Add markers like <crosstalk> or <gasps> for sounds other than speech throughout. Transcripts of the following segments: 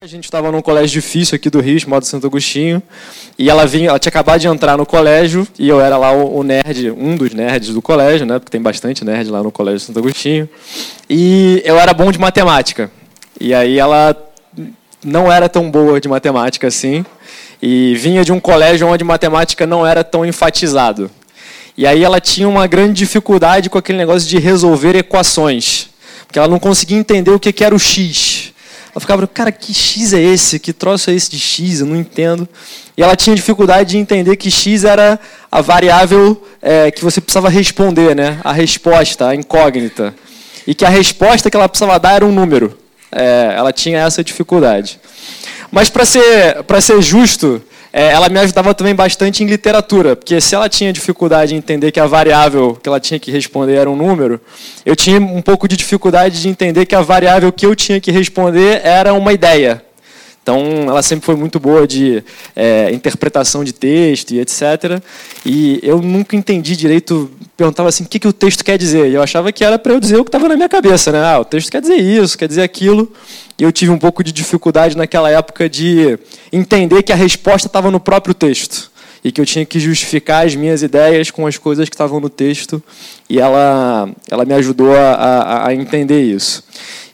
A gente estava num colégio difícil aqui do Rio, chamado Santo Agostinho, e ela vinha, ela tinha acabado de entrar no colégio e eu era lá o, nerd, um dos nerds do colégio, né? Porque tem bastante nerd lá no colégio Santo Agostinho. E eu era bom de matemática. E aí ela não era tão boa de matemática assim, e vinha de um colégio onde matemática não era tão enfatizado. E aí ela tinha uma grande dificuldade com aquele negócio de resolver equações, porque ela não conseguia entender o que era o x. Ela ficava, cara, que X é esse? Que troço é esse de X? Eu não entendo. E ela tinha dificuldade de entender que X era a variável é, que você precisava responder, né? a resposta, a incógnita. E que a resposta que ela precisava dar era um número. É, ela tinha essa dificuldade. Mas, para ser, ser justo, ela me ajudava também bastante em literatura, porque se ela tinha dificuldade em entender que a variável que ela tinha que responder era um número, eu tinha um pouco de dificuldade de entender que a variável que eu tinha que responder era uma ideia. Então, ela sempre foi muito boa de é, interpretação de texto e etc. E eu nunca entendi direito, perguntava assim, o que, que o texto quer dizer? E eu achava que era para eu dizer o que estava na minha cabeça, né? Ah, o texto quer dizer isso, quer dizer aquilo. E eu tive um pouco de dificuldade naquela época de entender que a resposta estava no próprio texto e que eu tinha que justificar as minhas ideias com as coisas que estavam no texto, e ela, ela me ajudou a, a, a entender isso.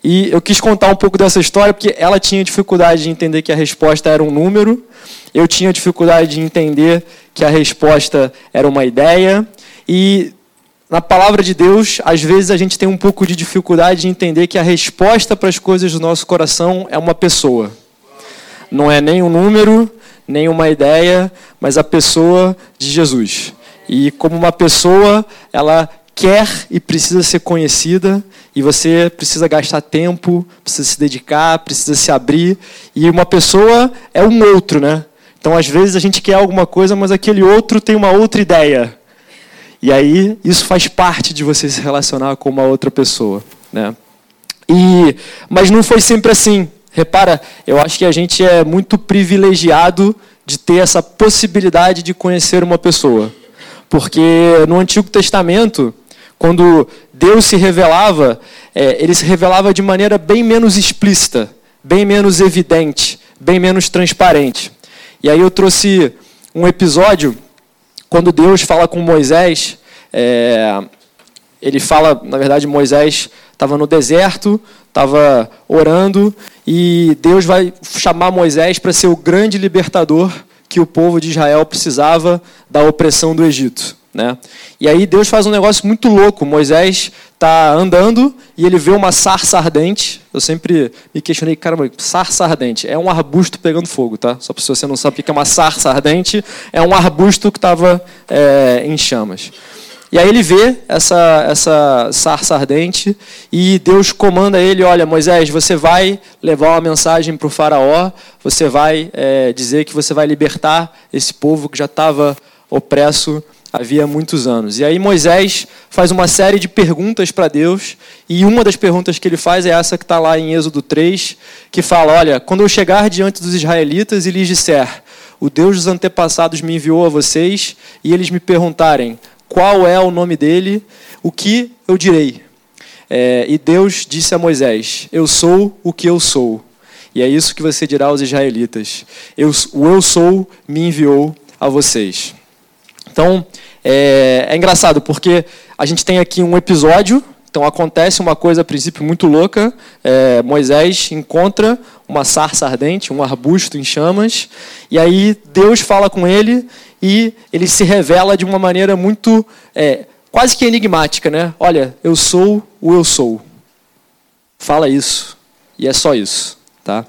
E eu quis contar um pouco dessa história porque ela tinha dificuldade de entender que a resposta era um número, eu tinha dificuldade de entender que a resposta era uma ideia, e na palavra de Deus, às vezes a gente tem um pouco de dificuldade de entender que a resposta para as coisas do nosso coração é uma pessoa. Não é nem um número, nem uma ideia, mas a pessoa de Jesus. E como uma pessoa, ela quer e precisa ser conhecida, e você precisa gastar tempo, precisa se dedicar, precisa se abrir. E uma pessoa é um outro, né? Então, às vezes, a gente quer alguma coisa, mas aquele outro tem uma outra ideia. E aí, isso faz parte de você se relacionar com uma outra pessoa. Né? E, mas não foi sempre assim. Repara, eu acho que a gente é muito privilegiado de ter essa possibilidade de conhecer uma pessoa. Porque no Antigo Testamento, quando Deus se revelava, é, ele se revelava de maneira bem menos explícita, bem menos evidente, bem menos transparente. E aí eu trouxe um episódio quando Deus fala com Moisés. É, ele fala, na verdade, Moisés estava no deserto, estava orando, e Deus vai chamar Moisés para ser o grande libertador que o povo de Israel precisava da opressão do Egito. Né? E aí Deus faz um negócio muito louco. Moisés está andando e ele vê uma sarça ardente. Eu sempre me questionei, caramba, sarça ardente é um arbusto pegando fogo, tá? Só para você não sabe o que é uma sarça ardente, é um arbusto que estava é, em chamas. E aí ele vê essa, essa sarça ardente e Deus comanda ele: olha, Moisés, você vai levar uma mensagem para o Faraó, você vai é, dizer que você vai libertar esse povo que já estava opresso havia muitos anos. E aí Moisés faz uma série de perguntas para Deus, e uma das perguntas que ele faz é essa que está lá em Êxodo 3, que fala: Olha, quando eu chegar diante dos israelitas e lhes disser, o Deus dos antepassados me enviou a vocês, e eles me perguntarem qual é o nome dele, o que eu direi? É, e Deus disse a Moisés: Eu sou o que eu sou. E é isso que você dirá aos israelitas: eu, O eu sou me enviou a vocês. Então, é, é engraçado, porque a gente tem aqui um episódio então acontece uma coisa a princípio muito louca. É, Moisés encontra uma sarça ardente, um arbusto em chamas, e aí Deus fala com ele e ele se revela de uma maneira muito é, quase que enigmática, né? Olha, eu sou o eu sou. Fala isso e é só isso, tá?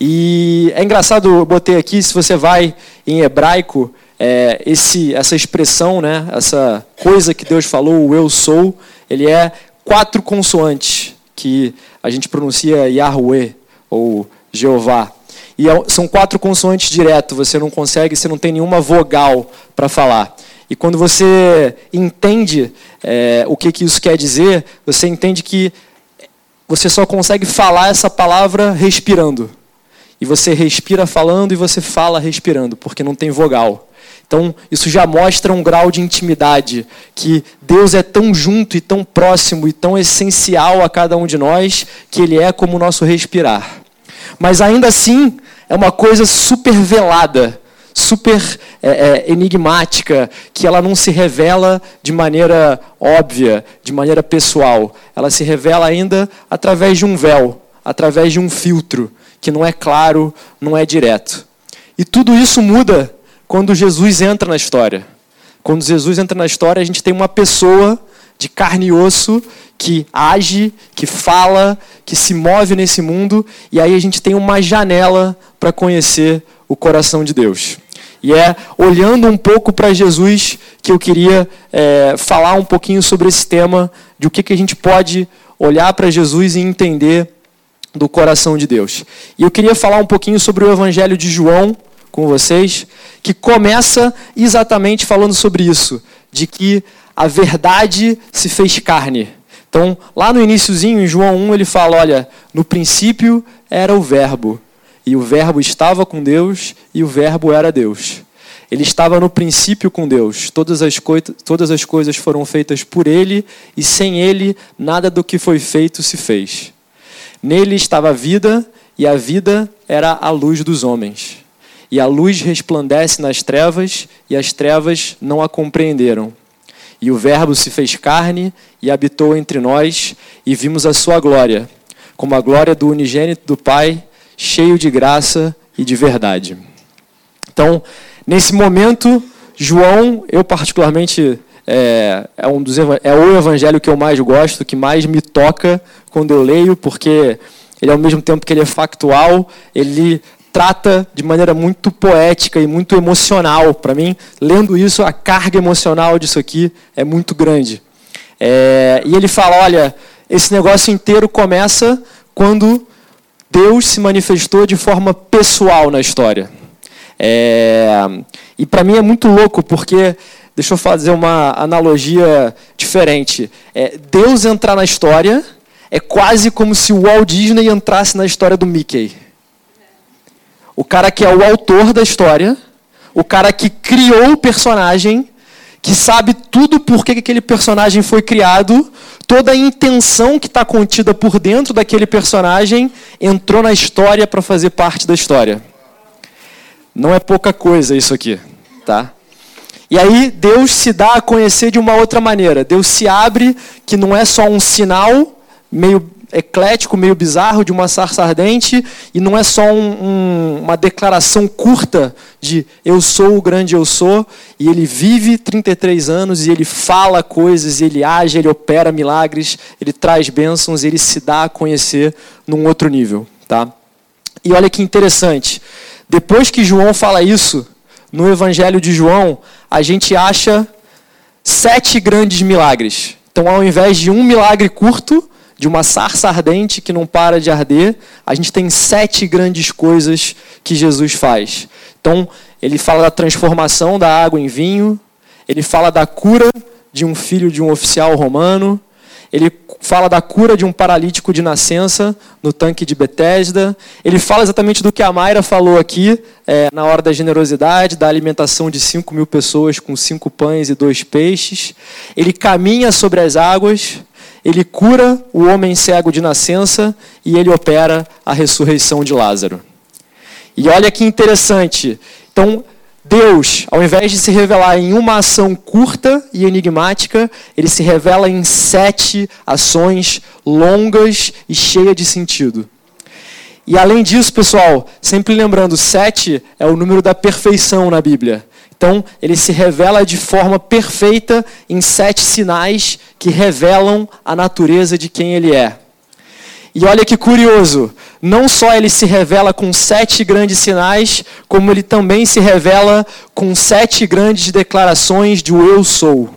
E é engraçado, eu botei aqui, se você vai em hebraico, é, esse, essa expressão, né, essa coisa que Deus falou, o eu sou, ele é quatro consoantes, que a gente pronuncia Yahweh, ou Jeová. E é são quatro consoantes direto, você não consegue, você não tem nenhuma vogal para falar. E quando você entende é, o que, que isso quer dizer, você entende que você só consegue falar essa palavra respirando. E você respira falando e você fala respirando, porque não tem vogal. Então, isso já mostra um grau de intimidade, que Deus é tão junto e tão próximo e tão essencial a cada um de nós, que Ele é como o nosso respirar. Mas ainda assim, é uma coisa super velada, super é, é, enigmática, que ela não se revela de maneira óbvia, de maneira pessoal. Ela se revela ainda através de um véu, através de um filtro, que não é claro, não é direto. E tudo isso muda quando Jesus entra na história. Quando Jesus entra na história, a gente tem uma pessoa de carne e osso que age, que fala, que se move nesse mundo, e aí a gente tem uma janela para conhecer o coração de Deus. E é olhando um pouco para Jesus que eu queria é, falar um pouquinho sobre esse tema, de o que, que a gente pode olhar para Jesus e entender do coração de Deus. E eu queria falar um pouquinho sobre o Evangelho de João com vocês, que começa exatamente falando sobre isso, de que a verdade se fez carne. Então, lá no iníciozinho, em João 1, ele fala, olha, no princípio era o verbo, e o verbo estava com Deus, e o verbo era Deus. Ele estava no princípio com Deus. Todas as, todas as coisas foram feitas por ele, e sem ele, nada do que foi feito se fez. Nele estava a vida, e a vida era a luz dos homens. E a luz resplandece nas trevas, e as trevas não a compreenderam. E o Verbo se fez carne e habitou entre nós, e vimos a sua glória, como a glória do unigênito do Pai, cheio de graça e de verdade. Então, nesse momento, João, eu particularmente é, é, um dos, é o evangelho que eu mais gosto, que mais me toca quando eu leio, porque ele ao mesmo tempo que ele é factual, ele trata de maneira muito poética e muito emocional. Para mim, lendo isso, a carga emocional disso aqui é muito grande. É, e ele fala: olha, esse negócio inteiro começa quando Deus se manifestou de forma pessoal na história. É, e para mim é muito louco, porque, deixa eu fazer uma analogia diferente. É, Deus entrar na história é quase como se o Walt Disney entrasse na história do Mickey. O cara que é o autor da história, o cara que criou o personagem, que sabe tudo por que aquele personagem foi criado, toda a intenção que está contida por dentro daquele personagem entrou na história para fazer parte da história. Não é pouca coisa isso aqui, tá? E aí Deus se dá a conhecer de uma outra maneira. Deus se abre que não é só um sinal meio eclético, meio bizarro de uma sarça ardente, e não é só um, um, uma declaração curta de eu sou o grande eu sou, e ele vive 33 anos, e ele fala coisas, e ele age, ele opera milagres, ele traz bênçãos, ele se dá a conhecer num outro nível. Tá? E olha que interessante, depois que João fala isso, no Evangelho de João, a gente acha sete grandes milagres. Então, ao invés de um milagre curto, de uma sarça ardente que não para de arder, a gente tem sete grandes coisas que Jesus faz. Então, ele fala da transformação da água em vinho, ele fala da cura de um filho de um oficial romano, ele fala da cura de um paralítico de nascença no tanque de Betesda. Ele fala exatamente do que a Mayra falou aqui, é, na hora da generosidade, da alimentação de 5 mil pessoas com cinco pães e dois peixes. Ele caminha sobre as águas ele cura o homem cego de nascença e ele opera a ressurreição de Lázaro. E olha que interessante. Então, Deus, ao invés de se revelar em uma ação curta e enigmática, ele se revela em sete ações longas e cheias de sentido. E além disso, pessoal, sempre lembrando, sete é o número da perfeição na Bíblia. Então, ele se revela de forma perfeita em sete sinais que revelam a natureza de quem ele é. E olha que curioso, não só ele se revela com sete grandes sinais, como ele também se revela com sete grandes declarações de o eu sou.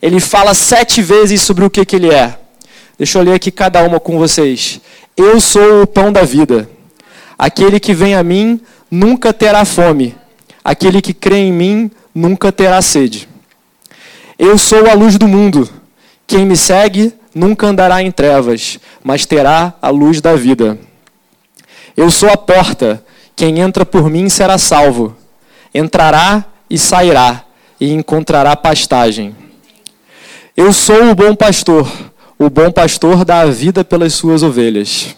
Ele fala sete vezes sobre o que, que ele é. Deixa eu ler aqui cada uma com vocês. Eu sou o pão da vida. Aquele que vem a mim nunca terá fome Aquele que crê em mim nunca terá sede. Eu sou a luz do mundo. Quem me segue nunca andará em trevas, mas terá a luz da vida. Eu sou a porta. Quem entra por mim será salvo. Entrará e sairá e encontrará pastagem. Eu sou o bom pastor. O bom pastor dá a vida pelas suas ovelhas.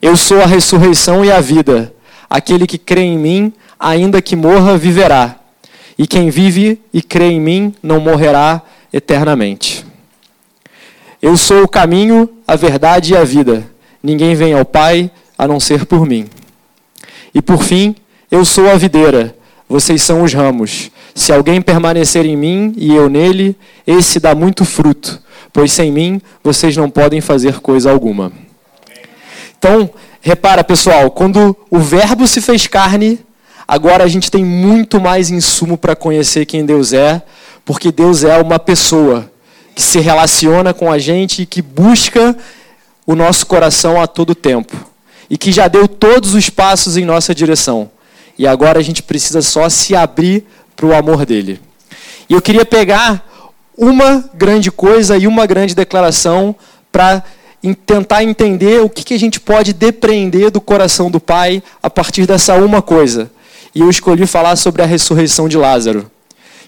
Eu sou a ressurreição e a vida. Aquele que crê em mim, ainda que morra, viverá. E quem vive e crê em mim não morrerá eternamente. Eu sou o caminho, a verdade e a vida. Ninguém vem ao Pai a não ser por mim. E por fim, eu sou a videira, vocês são os ramos. Se alguém permanecer em mim e eu nele, esse dá muito fruto, pois sem mim vocês não podem fazer coisa alguma. Então, repara pessoal, quando o Verbo se fez carne, agora a gente tem muito mais insumo para conhecer quem Deus é, porque Deus é uma pessoa que se relaciona com a gente e que busca o nosso coração a todo tempo e que já deu todos os passos em nossa direção. E agora a gente precisa só se abrir para o amor dele. E eu queria pegar uma grande coisa e uma grande declaração para tentar entender o que, que a gente pode depreender do coração do Pai a partir dessa uma coisa. E eu escolhi falar sobre a ressurreição de Lázaro,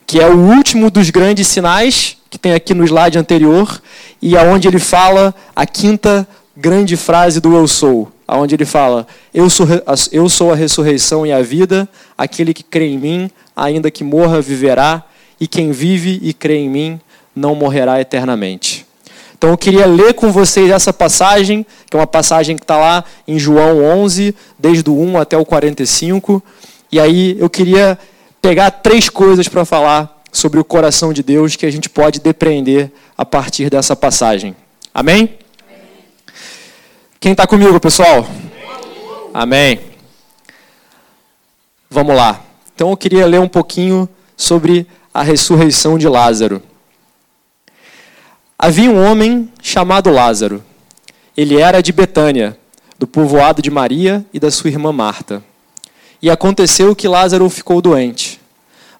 que é o último dos grandes sinais que tem aqui no slide anterior e aonde ele fala a quinta grande frase do eu sou, aonde ele fala: eu sou, eu sou a ressurreição e a vida, aquele que crê em mim, ainda que morra, viverá, e quem vive e crê em mim não morrerá eternamente. Então eu queria ler com vocês essa passagem, que é uma passagem que está lá em João 11, desde o 1 até o 45. E aí eu queria pegar três coisas para falar sobre o coração de Deus que a gente pode depreender a partir dessa passagem. Amém? Quem está comigo, pessoal? Amém. Vamos lá. Então eu queria ler um pouquinho sobre a ressurreição de Lázaro. Havia um homem chamado Lázaro. Ele era de Betânia, do povoado de Maria e da sua irmã Marta. E aconteceu que Lázaro ficou doente.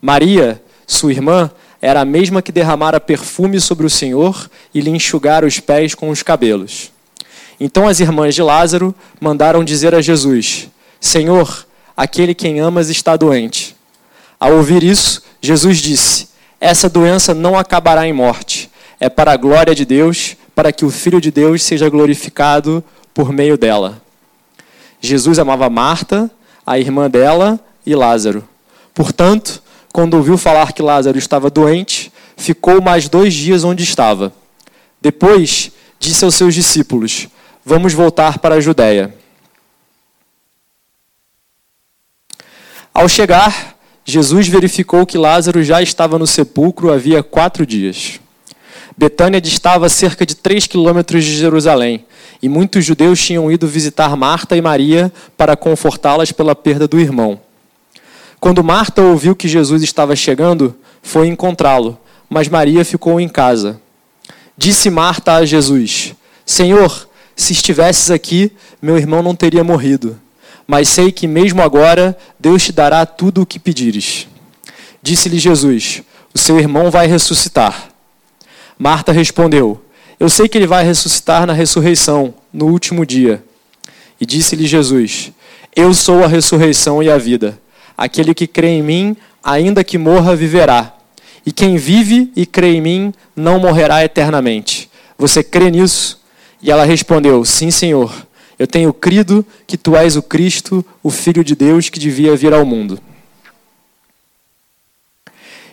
Maria, sua irmã, era a mesma que derramara perfume sobre o Senhor e lhe enxugara os pés com os cabelos. Então as irmãs de Lázaro mandaram dizer a Jesus: Senhor, aquele quem amas está doente. Ao ouvir isso, Jesus disse: Essa doença não acabará em morte é para a glória de Deus, para que o Filho de Deus seja glorificado por meio dela. Jesus amava Marta, a irmã dela e Lázaro. Portanto, quando ouviu falar que Lázaro estava doente, ficou mais dois dias onde estava. Depois, disse aos seus discípulos: Vamos voltar para a Judéia. Ao chegar, Jesus verificou que Lázaro já estava no sepulcro havia quatro dias. Betânia distava cerca de 3 quilômetros de Jerusalém, e muitos judeus tinham ido visitar Marta e Maria para confortá-las pela perda do irmão. Quando Marta ouviu que Jesus estava chegando, foi encontrá-lo, mas Maria ficou em casa. Disse Marta a Jesus: Senhor, se estivesses aqui, meu irmão não teria morrido. Mas sei que mesmo agora Deus te dará tudo o que pedires. Disse-lhe Jesus: O seu irmão vai ressuscitar. Marta respondeu: Eu sei que ele vai ressuscitar na ressurreição, no último dia. E disse-lhe Jesus: Eu sou a ressurreição e a vida. Aquele que crê em mim, ainda que morra, viverá. E quem vive e crê em mim, não morrerá eternamente. Você crê nisso? E ela respondeu: Sim, Senhor. Eu tenho crido que tu és o Cristo, o Filho de Deus que devia vir ao mundo.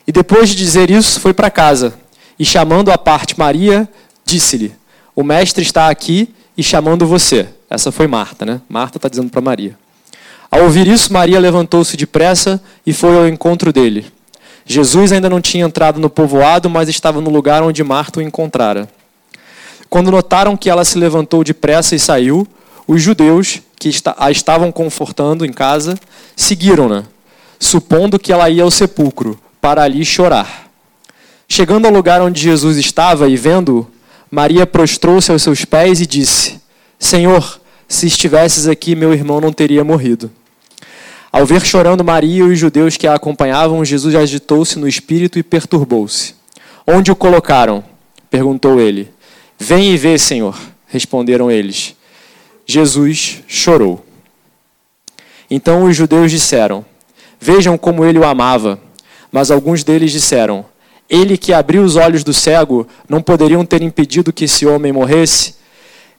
E depois de dizer isso, foi para casa e chamando à parte Maria, disse-lhe: O mestre está aqui e chamando você. Essa foi Marta, né? Marta está dizendo para Maria. Ao ouvir isso, Maria levantou-se depressa e foi ao encontro dele. Jesus ainda não tinha entrado no povoado, mas estava no lugar onde Marta o encontrara. Quando notaram que ela se levantou depressa e saiu, os judeus que a estavam confortando em casa seguiram-na, supondo que ela ia ao sepulcro para ali chorar. Chegando ao lugar onde Jesus estava e vendo-o, Maria prostrou-se aos seus pés e disse: Senhor, se estivesses aqui, meu irmão não teria morrido. Ao ver chorando Maria e os judeus que a acompanhavam, Jesus agitou-se no espírito e perturbou-se. Onde o colocaram? perguntou ele. Vem e vê, Senhor, responderam eles. Jesus chorou. Então os judeus disseram: Vejam como ele o amava. Mas alguns deles disseram: ele que abriu os olhos do cego, não poderiam ter impedido que esse homem morresse?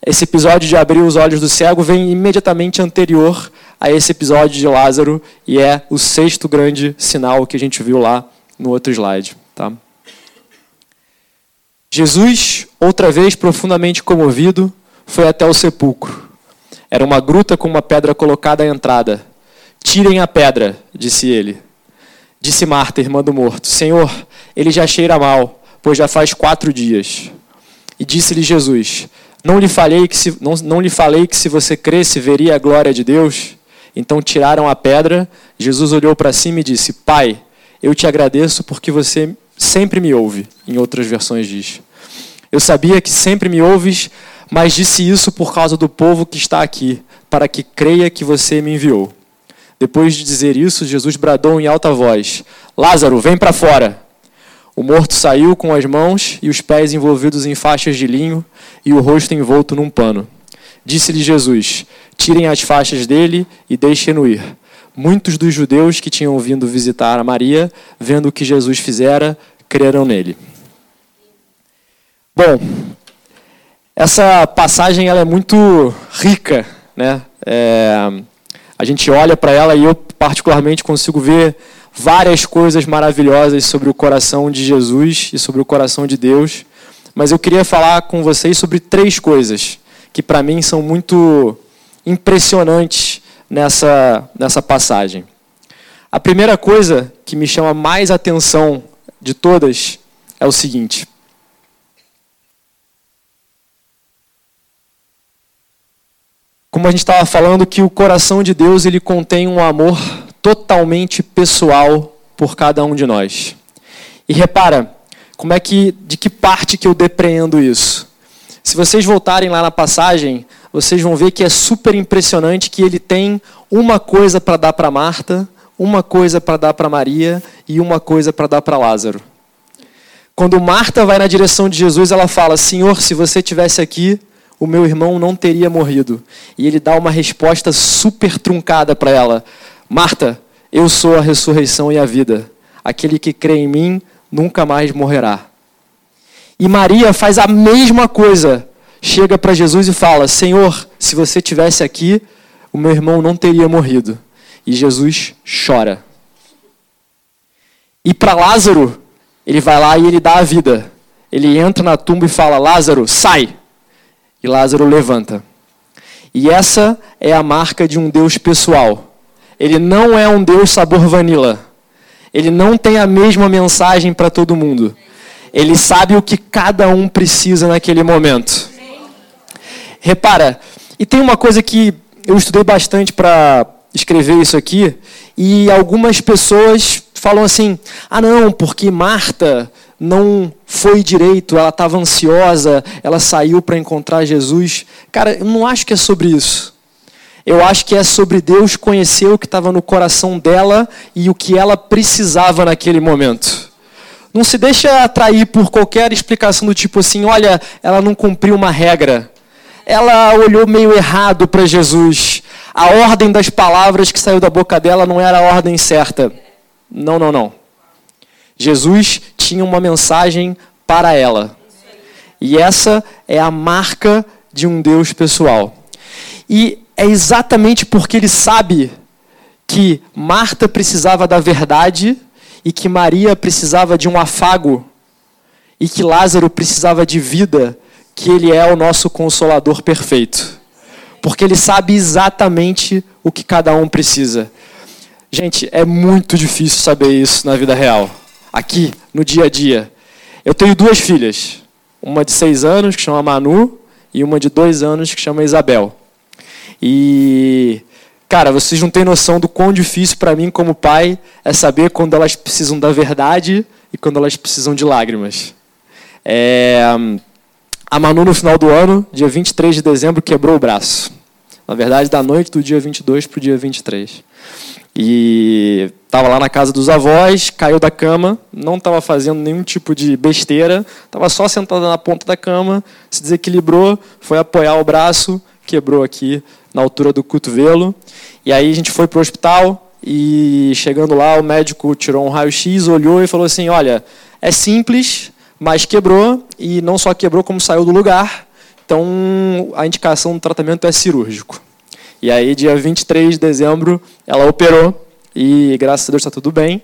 esse episódio de abrir os olhos do cego vem imediatamente anterior a esse episódio de Lázaro e é o sexto grande sinal que a gente viu lá no outro slide. Tá? Jesus, outra vez profundamente comovido, foi até o sepulcro. Era uma gruta com uma pedra colocada à entrada. Tirem a pedra, disse ele. Disse Marta, irmã do morto: Senhor, ele já cheira mal, pois já faz quatro dias. E disse-lhe Jesus: não lhe, falei que se, não, não lhe falei que se você cresce, veria a glória de Deus? Então tiraram a pedra. Jesus olhou para cima e disse: Pai, eu te agradeço porque você sempre me ouve. Em outras versões diz. Eu sabia que sempre me ouves, mas disse isso por causa do povo que está aqui, para que creia que você me enviou. Depois de dizer isso, Jesus bradou em alta voz: Lázaro, vem para fora. O morto saiu com as mãos e os pés envolvidos em faixas de linho e o rosto envolto num pano. Disse-lhe Jesus: Tirem as faixas dele e deixem-no ir. Muitos dos judeus que tinham vindo visitar a Maria, vendo o que Jesus fizera, creram nele. Bom, essa passagem ela é muito rica, né? É, a gente olha para ela e eu particularmente consigo ver várias coisas maravilhosas sobre o coração de Jesus e sobre o coração de Deus, mas eu queria falar com vocês sobre três coisas que para mim são muito impressionantes nessa, nessa passagem. A primeira coisa que me chama mais atenção de todas é o seguinte. Como a gente estava falando, que o coração de Deus ele contém um amor totalmente pessoal por cada um de nós. E repara, como é que de que parte que eu depreendo isso? Se vocês voltarem lá na passagem, vocês vão ver que é super impressionante que ele tem uma coisa para dar para Marta, uma coisa para dar para Maria e uma coisa para dar para Lázaro. Quando Marta vai na direção de Jesus, ela fala: Senhor, se você tivesse aqui, o meu irmão não teria morrido. E ele dá uma resposta super truncada para ela: Marta, eu sou a ressurreição e a vida. Aquele que crê em mim nunca mais morrerá. E Maria faz a mesma coisa. Chega para Jesus e fala: Senhor, se você tivesse aqui, o meu irmão não teria morrido. E Jesus chora. E para Lázaro, ele vai lá e ele dá a vida. Ele entra na tumba e fala: Lázaro, sai! E Lázaro levanta. E essa é a marca de um Deus pessoal. Ele não é um Deus sabor vanilla. Ele não tem a mesma mensagem para todo mundo. Ele sabe o que cada um precisa naquele momento. Repara, e tem uma coisa que eu estudei bastante para escrever isso aqui, e algumas pessoas falam assim: ah, não, porque Marta não foi direito, ela estava ansiosa, ela saiu para encontrar Jesus. Cara, eu não acho que é sobre isso. Eu acho que é sobre Deus conhecer o que estava no coração dela e o que ela precisava naquele momento. Não se deixa atrair por qualquer explicação do tipo assim, olha, ela não cumpriu uma regra. Ela olhou meio errado para Jesus. A ordem das palavras que saiu da boca dela não era a ordem certa. Não, não, não. Jesus tinha uma mensagem para ela. E essa é a marca de um Deus pessoal. E é exatamente porque ele sabe que Marta precisava da verdade e que Maria precisava de um afago e que Lázaro precisava de vida, que ele é o nosso consolador perfeito. Porque ele sabe exatamente o que cada um precisa. Gente, é muito difícil saber isso na vida real, aqui, no dia a dia. Eu tenho duas filhas, uma de seis anos, que chama Manu, e uma de dois anos, que chama Isabel. E, cara, vocês não têm noção do quão difícil para mim, como pai, é saber quando elas precisam da verdade e quando elas precisam de lágrimas. É, a Manu, no final do ano, dia 23 de dezembro, quebrou o braço. Na verdade, da noite do dia 22 para o dia 23. E estava lá na casa dos avós, caiu da cama, não estava fazendo nenhum tipo de besteira, estava só sentada na ponta da cama, se desequilibrou, foi apoiar o braço, quebrou aqui na altura do cotovelo. E aí a gente foi para o hospital e chegando lá o médico tirou um raio-x, olhou e falou assim: olha, é simples, mas quebrou e não só quebrou como saiu do lugar. Então a indicação do tratamento é cirúrgico. E aí, dia 23 de dezembro, ela operou e graças a Deus está tudo bem.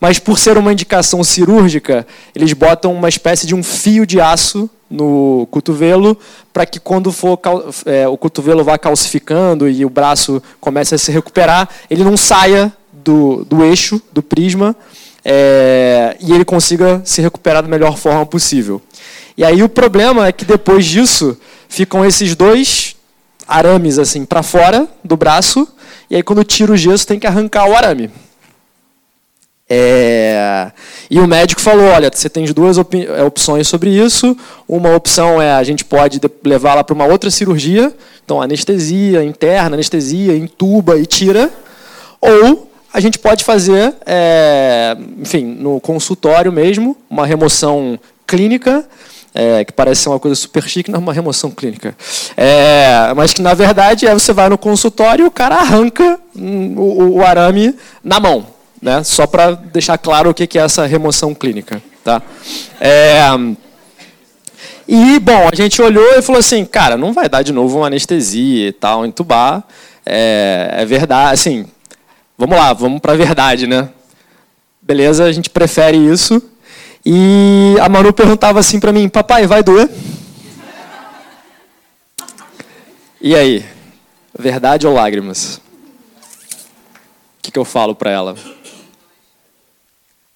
Mas por ser uma indicação cirúrgica, eles botam uma espécie de um fio de aço no cotovelo para que quando for é, o cotovelo vá calcificando e o braço comece a se recuperar, ele não saia do, do eixo, do prisma, é, e ele consiga se recuperar da melhor forma possível. E aí o problema é que depois disso ficam esses dois arames assim para fora do braço, e aí quando tira o gesso tem que arrancar o arame. É... E o médico falou: olha, você tem duas op é, opções sobre isso. Uma opção é a gente pode levá-la para uma outra cirurgia, então anestesia interna, anestesia, entuba e tira. Ou a gente pode fazer, é, enfim, no consultório mesmo, uma remoção clínica, é, que parece ser uma coisa super chique, não é uma remoção clínica. É, mas que, na verdade, é você vai no consultório e o cara arranca o, o arame na mão né? Só para deixar claro o que é essa remoção clínica, tá? É... E bom, a gente olhou e falou assim, cara, não vai dar de novo uma anestesia e tal, entubar. É, é verdade, assim, vamos lá, vamos para a verdade, né? Beleza, a gente prefere isso. E a Manu perguntava assim para mim, papai, vai doer? E aí, verdade ou lágrimas? O que, que eu falo para ela?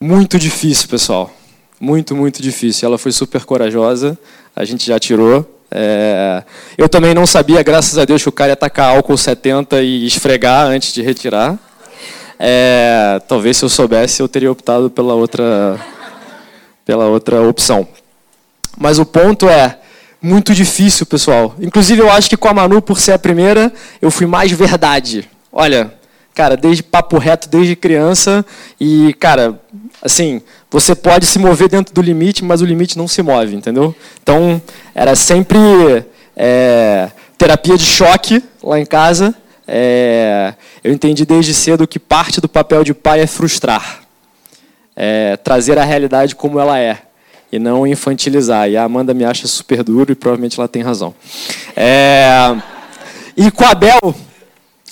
Muito difícil, pessoal. Muito, muito difícil. Ela foi super corajosa, a gente já tirou. É... Eu também não sabia, graças a Deus, que o cara ia tacar álcool 70 e esfregar antes de retirar. É... Talvez se eu soubesse, eu teria optado pela outra, pela outra opção. Mas o ponto é, muito difícil, pessoal. Inclusive, eu acho que com a Manu, por ser a primeira, eu fui mais verdade. Olha, cara, desde papo reto, desde criança. E, cara, assim, você pode se mover dentro do limite, mas o limite não se move, entendeu? Então, era sempre é, terapia de choque lá em casa. É, eu entendi desde cedo que parte do papel de pai é frustrar, é, trazer a realidade como ela é e não infantilizar. E a Amanda me acha super duro e provavelmente ela tem razão. É, e com a Bel,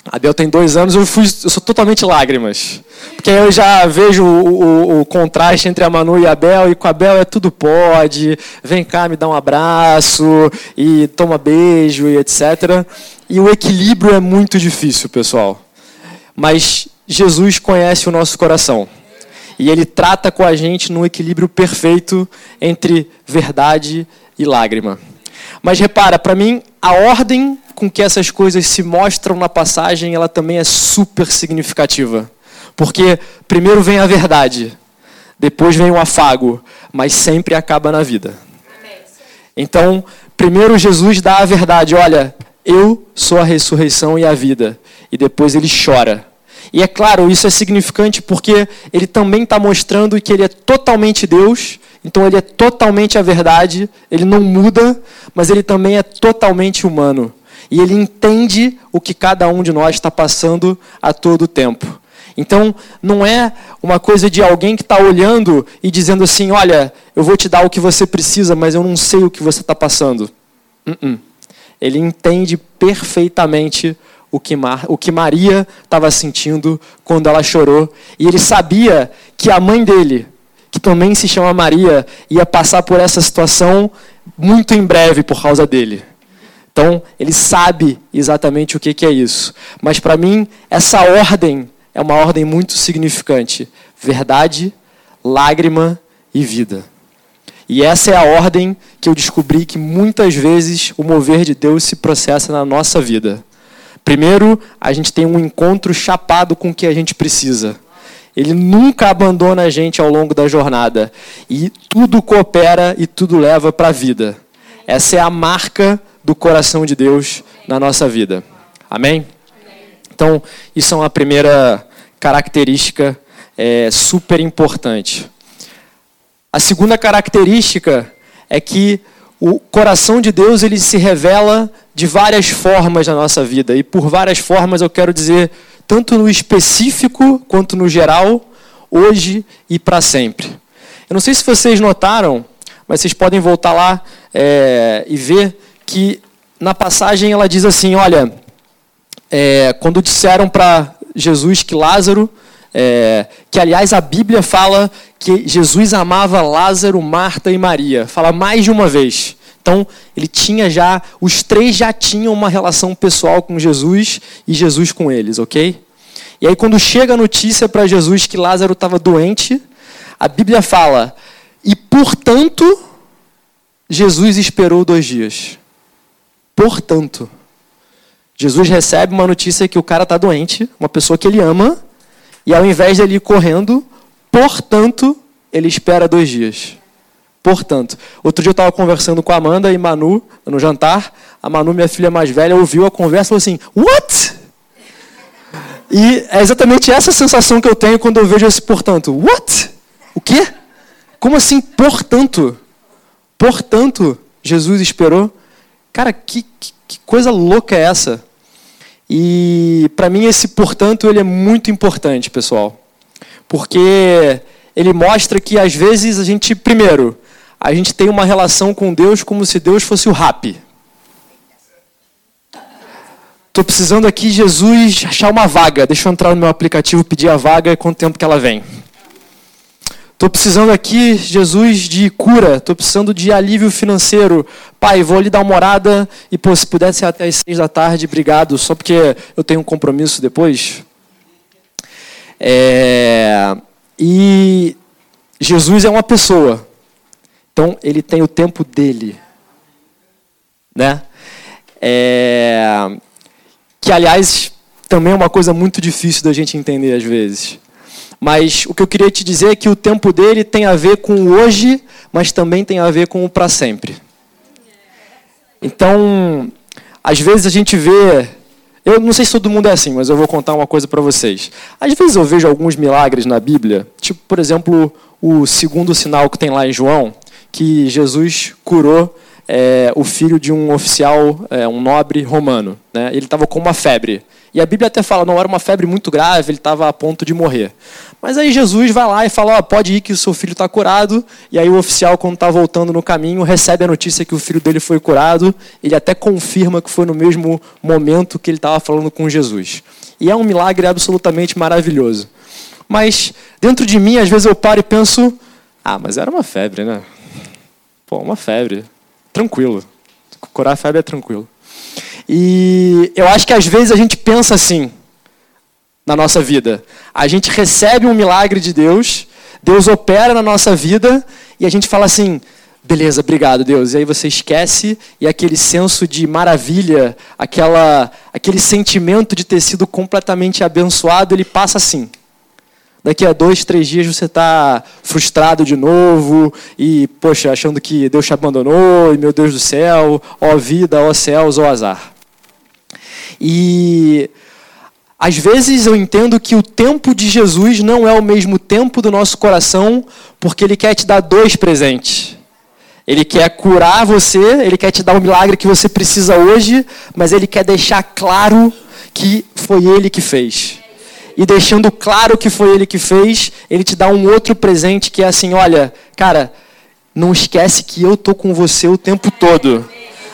a Bel tem dois anos, eu, fui, eu sou totalmente lágrimas. Porque eu já vejo o, o, o, contraste entre a Manu e a Bel, e com a Bel é tudo pode, vem cá, me dá um abraço, e toma beijo, e etc. E o equilíbrio é muito difícil, pessoal. Mas Jesus conhece o nosso coração. E ele trata com a gente num equilíbrio perfeito entre verdade e lágrima. Mas repara, para mim, a ordem com que essas coisas se mostram na passagem, ela também é super significativa. Porque primeiro vem a verdade, depois vem o afago, mas sempre acaba na vida. Então, primeiro Jesus dá a verdade, olha, eu sou a ressurreição e a vida. E depois ele chora. E é claro, isso é significante porque ele também está mostrando que ele é totalmente Deus, então ele é totalmente a verdade, ele não muda, mas ele também é totalmente humano e ele entende o que cada um de nós está passando a todo tempo. Então, não é uma coisa de alguém que está olhando e dizendo assim: olha, eu vou te dar o que você precisa, mas eu não sei o que você está passando. Uh -uh. Ele entende perfeitamente o que, Mar, o que Maria estava sentindo quando ela chorou. E ele sabia que a mãe dele, que também se chama Maria, ia passar por essa situação muito em breve por causa dele. Então, ele sabe exatamente o que, é isso. Mas, para mim, essa ordem é uma ordem muito significante: verdade, lágrima e vida. E essa é a ordem que eu descobri que muitas vezes o mover de Deus se processa na nossa vida. Primeiro, a gente tem um encontro chapado com o que a gente precisa. Ele nunca abandona a gente ao longo da jornada. E tudo coopera e tudo leva para a vida. Essa é a marca do coração de Deus na nossa vida. Amém? Então, isso é uma primeira característica é, super importante. A segunda característica é que o coração de Deus ele se revela de várias formas na nossa vida. E por várias formas eu quero dizer tanto no específico quanto no geral, hoje e para sempre. Eu não sei se vocês notaram, mas vocês podem voltar lá é, e ver que na passagem ela diz assim: olha, é, quando disseram para Jesus que Lázaro, é, que aliás a Bíblia fala que Jesus amava Lázaro, Marta e Maria, fala mais de uma vez. Então, ele tinha já, os três já tinham uma relação pessoal com Jesus e Jesus com eles, ok? E aí, quando chega a notícia para Jesus que Lázaro estava doente, a Bíblia fala, e portanto, Jesus esperou dois dias. Portanto, Jesus recebe uma notícia que o cara está doente, uma pessoa que ele ama, e ao invés de ele ir correndo, portanto, ele espera dois dias. Portanto, outro dia eu estava conversando com a Amanda e Manu no jantar. A Manu, minha filha mais velha, ouviu a conversa e falou assim: What? E é exatamente essa sensação que eu tenho quando eu vejo esse portanto. What? O quê? Como assim, portanto? Portanto, Jesus esperou. Cara, que, que, que coisa louca é essa? E para mim esse portanto ele é muito importante, pessoal. Porque ele mostra que às vezes a gente, primeiro, a gente tem uma relação com Deus como se Deus fosse o rap. Estou precisando aqui, Jesus, achar uma vaga. Deixa eu entrar no meu aplicativo, pedir a vaga e quanto tempo que ela vem. Estou precisando aqui, Jesus, de cura. Estou precisando de alívio financeiro. Pai, vou lhe dar uma morada e, pô, se pudesse ser até as seis da tarde, obrigado. Só porque eu tenho um compromisso depois. É... E Jesus é uma pessoa. Então, ele tem o tempo dele. Né? É... Que, aliás, também é uma coisa muito difícil da gente entender às vezes. Mas o que eu queria te dizer é que o tempo dele tem a ver com o hoje, mas também tem a ver com o para sempre. Então, às vezes a gente vê. Eu não sei se todo mundo é assim, mas eu vou contar uma coisa para vocês. Às vezes eu vejo alguns milagres na Bíblia, tipo, por exemplo, o segundo sinal que tem lá em João, que Jesus curou é, o filho de um oficial, é, um nobre romano. Né? Ele estava com uma febre. E a Bíblia até fala, não era uma febre muito grave, ele estava a ponto de morrer. Mas aí Jesus vai lá e fala, oh, pode ir que o seu filho está curado. E aí o oficial, quando está voltando no caminho, recebe a notícia que o filho dele foi curado. Ele até confirma que foi no mesmo momento que ele estava falando com Jesus. E é um milagre absolutamente maravilhoso. Mas dentro de mim, às vezes eu paro e penso, ah, mas era uma febre, né? Pô, uma febre. Tranquilo. Curar a febre é tranquilo. E eu acho que às vezes a gente pensa assim na nossa vida. A gente recebe um milagre de Deus, Deus opera na nossa vida e a gente fala assim: beleza, obrigado, Deus. E aí você esquece e aquele senso de maravilha, aquela, aquele sentimento de ter sido completamente abençoado, ele passa assim. Daqui a dois, três dias você está frustrado de novo e, poxa, achando que Deus te abandonou, e meu Deus do céu, ó vida, ó céus, ó azar. E às vezes eu entendo que o tempo de Jesus não é o mesmo tempo do nosso coração, porque Ele quer te dar dois presentes. Ele quer curar você, Ele quer te dar o milagre que você precisa hoje, mas Ele quer deixar claro que foi Ele que fez e deixando claro que foi ele que fez, ele te dá um outro presente que é assim: olha, cara, não esquece que eu tô com você o tempo todo.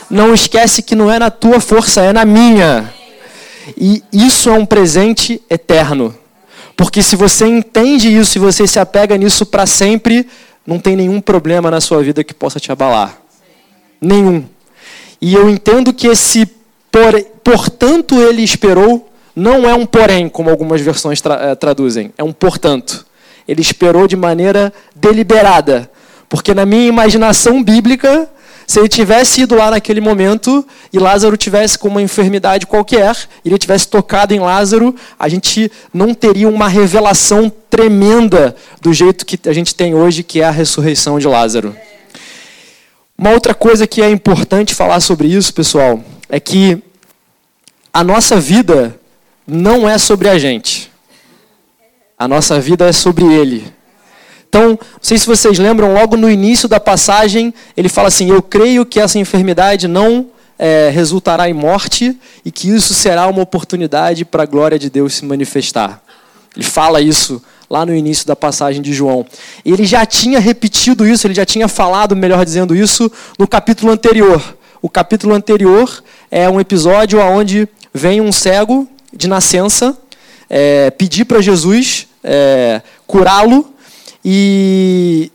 Não esquece que não é na tua força, é na minha. E isso é um presente eterno. Porque se você entende isso e você se apega nisso para sempre, não tem nenhum problema na sua vida que possa te abalar. Nenhum. E eu entendo que esse por, portanto ele esperou não é um porém, como algumas versões tra eh, traduzem, é um portanto. Ele esperou de maneira deliberada. Porque na minha imaginação bíblica, se ele tivesse ido lá naquele momento e Lázaro tivesse com uma enfermidade qualquer, e ele tivesse tocado em Lázaro, a gente não teria uma revelação tremenda do jeito que a gente tem hoje, que é a ressurreição de Lázaro. Uma outra coisa que é importante falar sobre isso, pessoal, é que a nossa vida não é sobre a gente. A nossa vida é sobre Ele. Então, não sei se vocês lembram, logo no início da passagem, ele fala assim: Eu creio que essa enfermidade não é, resultará em morte e que isso será uma oportunidade para a glória de Deus se manifestar. Ele fala isso lá no início da passagem de João. Ele já tinha repetido isso, ele já tinha falado, melhor dizendo isso, no capítulo anterior, o capítulo anterior é um episódio onde vem um cego de nascença é, pedir para Jesus é, curá-lo e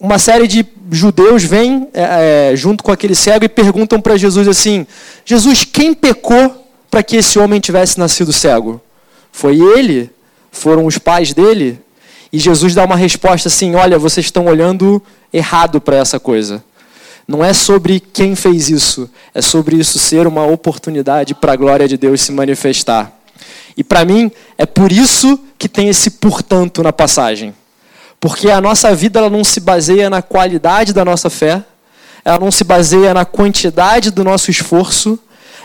uma série de judeus vêm é, é junto com aquele cego e perguntam para Jesus assim: Jesus, quem pecou para que esse homem tivesse nascido cego? Foi ele? Foram os pais dele? E Jesus dá uma resposta assim: Olha, vocês estão olhando errado para essa coisa. Não é sobre quem fez isso, é sobre isso ser uma oportunidade para a glória de Deus se manifestar. E para mim, é por isso que tem esse portanto na passagem. Porque a nossa vida ela não se baseia na qualidade da nossa fé, ela não se baseia na quantidade do nosso esforço,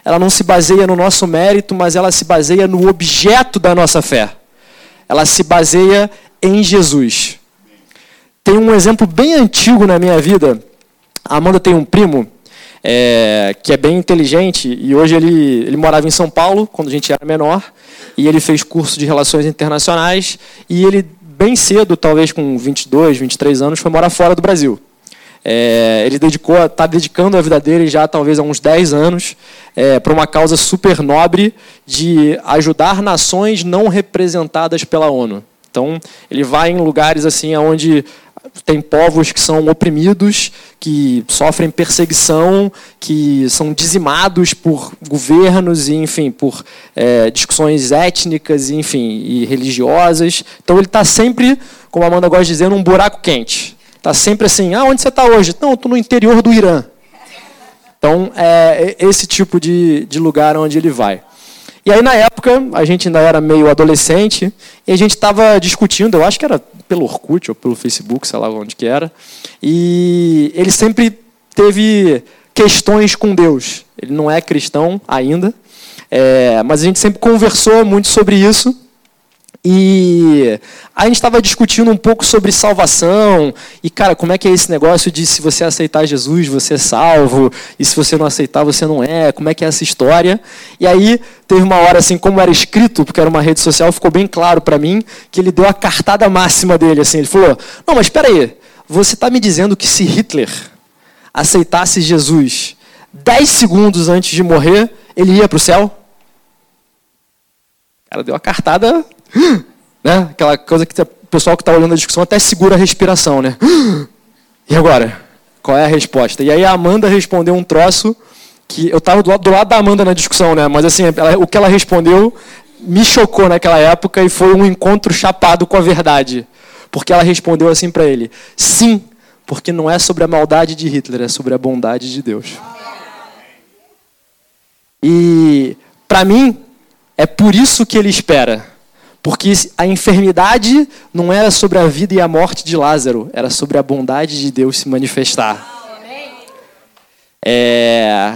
ela não se baseia no nosso mérito, mas ela se baseia no objeto da nossa fé. Ela se baseia em Jesus. Tem um exemplo bem antigo na minha vida. A Amanda tem um primo é, que é bem inteligente e hoje ele, ele morava em São Paulo quando a gente era menor e ele fez curso de relações internacionais e ele bem cedo, talvez com 22, 23 anos, foi morar fora do Brasil. É, ele dedicou, está dedicando a vida dele já talvez há uns 10 anos é, para uma causa super nobre de ajudar nações não representadas pela ONU. Então, ele vai em lugares assim onde tem povos que são oprimidos, que sofrem perseguição, que são dizimados por governos e, enfim, por é, discussões étnicas, e, enfim, e religiosas. Então, ele está sempre, como a Amanda gosta de dizer, num buraco quente. Está sempre assim, ah, onde você está hoje? Não, estou no interior do Irã. Então, é esse tipo de, de lugar onde ele vai. E aí, na época, a gente ainda era meio adolescente, e a gente estava discutindo, eu acho que era pelo Orkut ou pelo Facebook, sei lá onde que era, e ele sempre teve questões com Deus. Ele não é cristão ainda, é, mas a gente sempre conversou muito sobre isso, e a gente estava discutindo um pouco sobre salvação. E, cara, como é que é esse negócio de se você aceitar Jesus, você é salvo, e se você não aceitar, você não é, como é que é essa história. E aí teve uma hora, assim, como era escrito, porque era uma rede social, ficou bem claro para mim que ele deu a cartada máxima dele, assim, ele falou, não, mas espera aí, você está me dizendo que se Hitler aceitasse Jesus 10 segundos antes de morrer, ele ia para o céu? Cara deu a cartada <gasps> né? Aquela coisa que o pessoal que está olhando a discussão até segura a respiração, né? <gasps> E agora? Qual é a resposta? E aí a Amanda respondeu um troço que eu estava do lado, do lado da Amanda na discussão, né? Mas assim, ela, o que ela respondeu me chocou naquela época e foi um encontro chapado com a verdade. Porque ela respondeu assim para ele: Sim, porque não é sobre a maldade de Hitler, é sobre a bondade de Deus. E para mim é por isso que ele espera. Porque a enfermidade não era sobre a vida e a morte de Lázaro, era sobre a bondade de Deus se manifestar. É...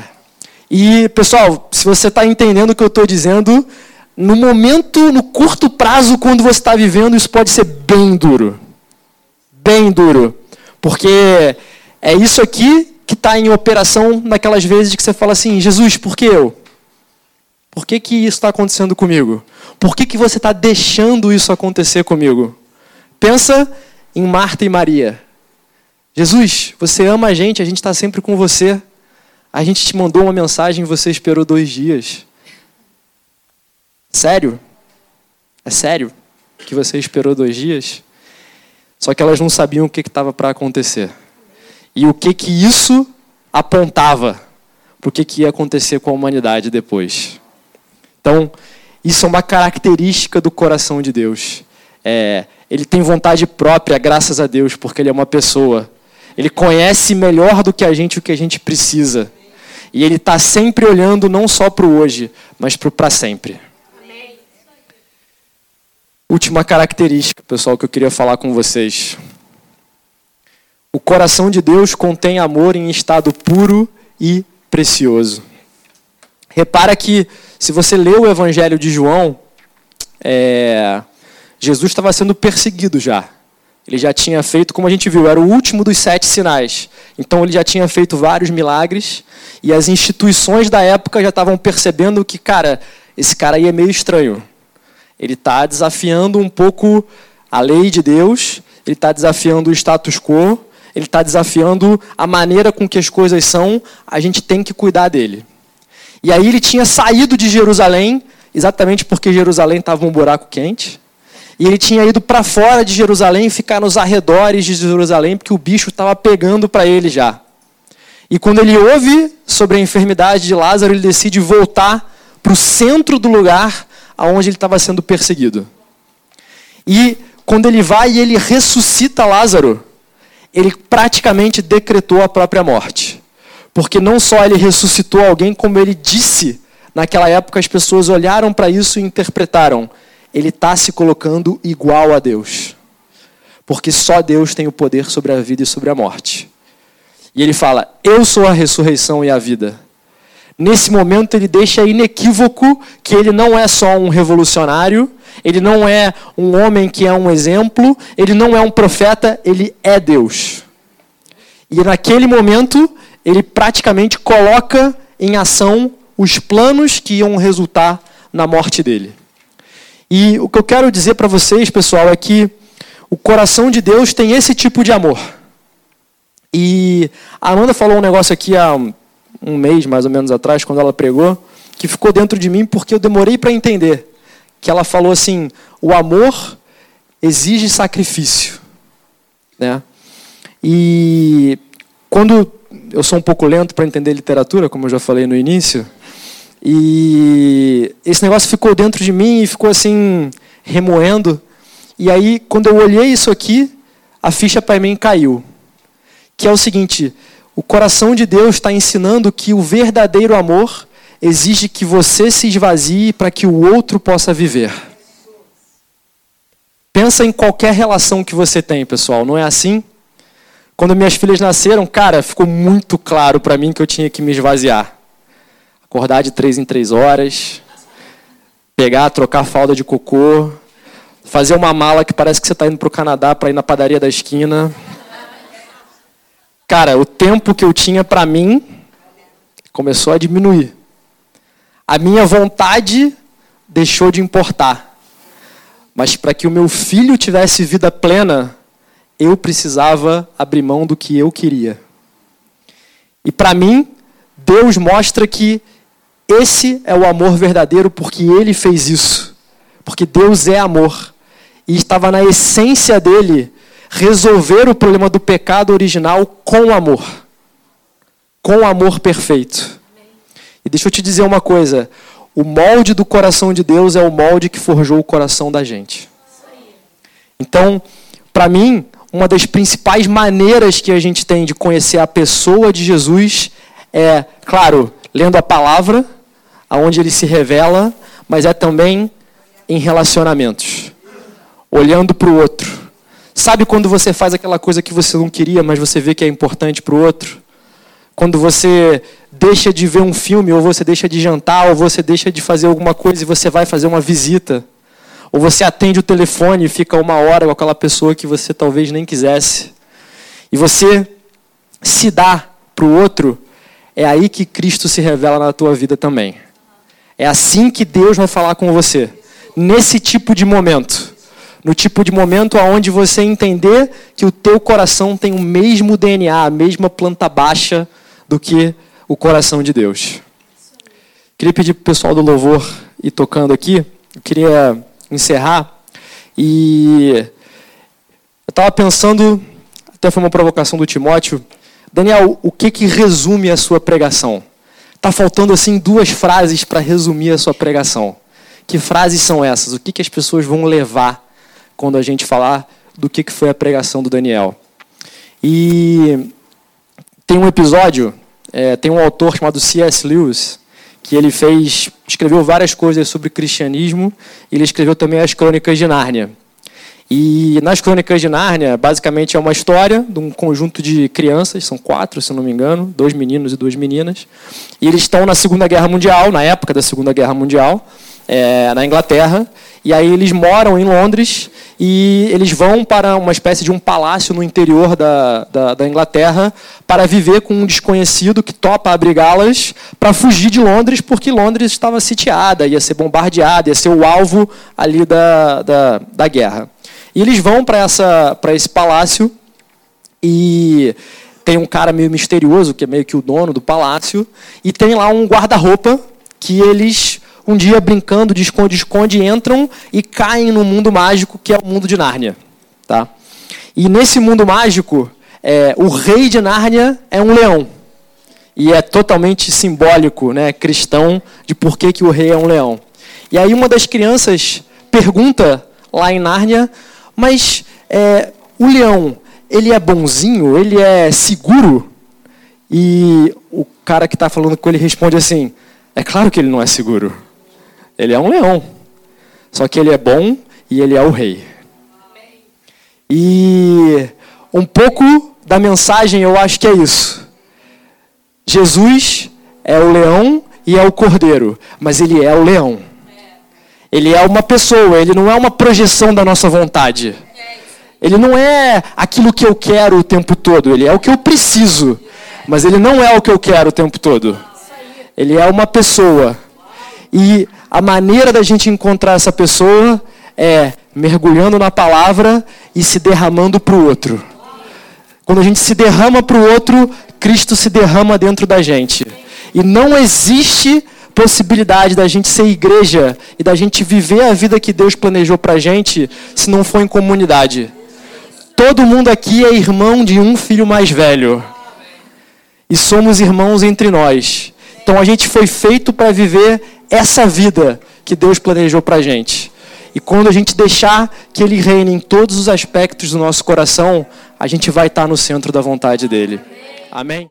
E, pessoal, se você está entendendo o que eu estou dizendo, no momento, no curto prazo, quando você está vivendo, isso pode ser bem duro. Bem duro. Porque é isso aqui que está em operação naquelas vezes que você fala assim: Jesus, por que eu? Por que, que isso está acontecendo comigo? Por que, que você está deixando isso acontecer comigo? Pensa em Marta e Maria. Jesus, você ama a gente, a gente está sempre com você. A gente te mandou uma mensagem e você esperou dois dias. Sério? É sério que você esperou dois dias? Só que elas não sabiam o que estava para acontecer. E o que, que isso apontava para o que, que ia acontecer com a humanidade depois. Então, isso é uma característica do coração de Deus. É, ele tem vontade própria, graças a Deus, porque ele é uma pessoa. Ele conhece melhor do que a gente o que a gente precisa. E ele está sempre olhando não só para o hoje, mas para o para sempre. Última característica, pessoal, que eu queria falar com vocês. O coração de Deus contém amor em estado puro e precioso. Repara que se você lê o Evangelho de João, é, Jesus estava sendo perseguido já. Ele já tinha feito, como a gente viu, era o último dos sete sinais. Então ele já tinha feito vários milagres e as instituições da época já estavam percebendo que, cara, esse cara aí é meio estranho. Ele está desafiando um pouco a lei de Deus, ele está desafiando o status quo, ele está desafiando a maneira com que as coisas são, a gente tem que cuidar dele. E aí ele tinha saído de Jerusalém, exatamente porque Jerusalém estava um buraco quente. E ele tinha ido para fora de Jerusalém, ficar nos arredores de Jerusalém, porque o bicho estava pegando para ele já. E quando ele ouve sobre a enfermidade de Lázaro, ele decide voltar para o centro do lugar aonde ele estava sendo perseguido. E quando ele vai e ele ressuscita Lázaro, ele praticamente decretou a própria morte. Porque não só ele ressuscitou alguém, como ele disse, naquela época as pessoas olharam para isso e interpretaram: ele está se colocando igual a Deus. Porque só Deus tem o poder sobre a vida e sobre a morte. E ele fala: Eu sou a ressurreição e a vida. Nesse momento, ele deixa inequívoco que ele não é só um revolucionário, ele não é um homem que é um exemplo, ele não é um profeta, ele é Deus. E naquele momento, ele praticamente coloca em ação os planos que iam resultar na morte dele. E o que eu quero dizer para vocês, pessoal, é que o coração de Deus tem esse tipo de amor. E a Amanda falou um negócio aqui há um mês, mais ou menos atrás, quando ela pregou, que ficou dentro de mim porque eu demorei para entender. Que ela falou assim: o amor exige sacrifício. Né? E quando eu sou um pouco lento para entender literatura, como eu já falei no início, e esse negócio ficou dentro de mim e ficou assim, remoendo. E aí, quando eu olhei isso aqui, a ficha para mim caiu que é o seguinte: o coração de Deus está ensinando que o verdadeiro amor exige que você se esvazie para que o outro possa viver. Pensa em qualquer relação que você tem, pessoal, não é assim? Quando minhas filhas nasceram, cara, ficou muito claro para mim que eu tinha que me esvaziar. Acordar de três em três horas, pegar, trocar falda de cocô, fazer uma mala que parece que você está indo para o Canadá para ir na padaria da esquina. Cara, o tempo que eu tinha para mim começou a diminuir. A minha vontade deixou de importar. Mas para que o meu filho tivesse vida plena, eu precisava abrir mão do que eu queria. E para mim, Deus mostra que esse é o amor verdadeiro porque ele fez isso. Porque Deus é amor. E estava na essência dele resolver o problema do pecado original com amor. Com amor perfeito. E deixa eu te dizer uma coisa: o molde do coração de Deus é o molde que forjou o coração da gente. Então, para mim, uma das principais maneiras que a gente tem de conhecer a pessoa de Jesus é, claro, lendo a palavra, aonde ele se revela, mas é também em relacionamentos, olhando para o outro Sabe quando você faz aquela coisa que você não queria, mas você vê que é importante para o outro? Quando você deixa de ver um filme, ou você deixa de jantar, ou você deixa de fazer alguma coisa e você vai fazer uma visita. Ou você atende o telefone e fica uma hora com aquela pessoa que você talvez nem quisesse. E você se dá para o outro, é aí que Cristo se revela na tua vida também. É assim que Deus vai falar com você. Nesse tipo de momento no tipo de momento aonde você entender que o teu coração tem o mesmo DNA, a mesma planta baixa do que o coração de Deus. Queria pedir para o pessoal do louvor ir tocando aqui. Eu queria encerrar e eu estava pensando, até foi uma provocação do Timóteo, Daniel, o que que resume a sua pregação? Tá faltando assim duas frases para resumir a sua pregação. Que frases são essas? O que que as pessoas vão levar quando a gente falar do que foi a pregação do Daniel. E tem um episódio, é, tem um autor chamado C.S. Lewis, que ele fez, escreveu várias coisas sobre cristianismo, ele escreveu também as Crônicas de Nárnia. E nas Crônicas de Nárnia, basicamente é uma história de um conjunto de crianças, são quatro, se não me engano, dois meninos e duas meninas, e eles estão na Segunda Guerra Mundial, na época da Segunda Guerra Mundial, é, na Inglaterra, e aí eles moram em Londres e eles vão para uma espécie de um palácio no interior da, da, da Inglaterra para viver com um desconhecido que topa abrigá-las para fugir de Londres, porque Londres estava sitiada, ia ser bombardeada, ia ser o alvo ali da, da, da guerra. E eles vão para esse palácio E tem um cara meio misterioso, que é meio que o dono do palácio, e tem lá um guarda-roupa que eles, um dia brincando de esconde-esconde, entram e caem no mundo mágico que é o mundo de Nárnia. Tá? E nesse mundo mágico, é, o rei de Nárnia é um leão. E é totalmente simbólico, né, cristão, de por que, que o rei é um leão. E aí uma das crianças pergunta lá em Nárnia, mas é, o leão, ele é bonzinho? Ele é seguro? E o cara que está falando com ele responde assim, é claro que ele não é seguro. Ele é um leão. Só que ele é bom e ele é o rei. E um pouco da mensagem, eu acho que é isso. Jesus é o leão e é o cordeiro, mas ele é o leão. Ele é uma pessoa, ele não é uma projeção da nossa vontade. Ele não é aquilo que eu quero o tempo todo, ele é o que eu preciso, mas ele não é o que eu quero o tempo todo. Ele é uma pessoa. E a maneira da gente encontrar essa pessoa é mergulhando na palavra e se derramando para o outro. Quando a gente se derrama para o outro, Cristo se derrama dentro da gente. E não existe possibilidade da gente ser igreja e da gente viver a vida que Deus planejou para a gente se não for em comunidade. Todo mundo aqui é irmão de um filho mais velho. E somos irmãos entre nós. Então a gente foi feito para viver essa vida que Deus planejou para a gente. E quando a gente deixar que Ele reine em todos os aspectos do nosso coração, a gente vai estar no centro da vontade dEle. Amém?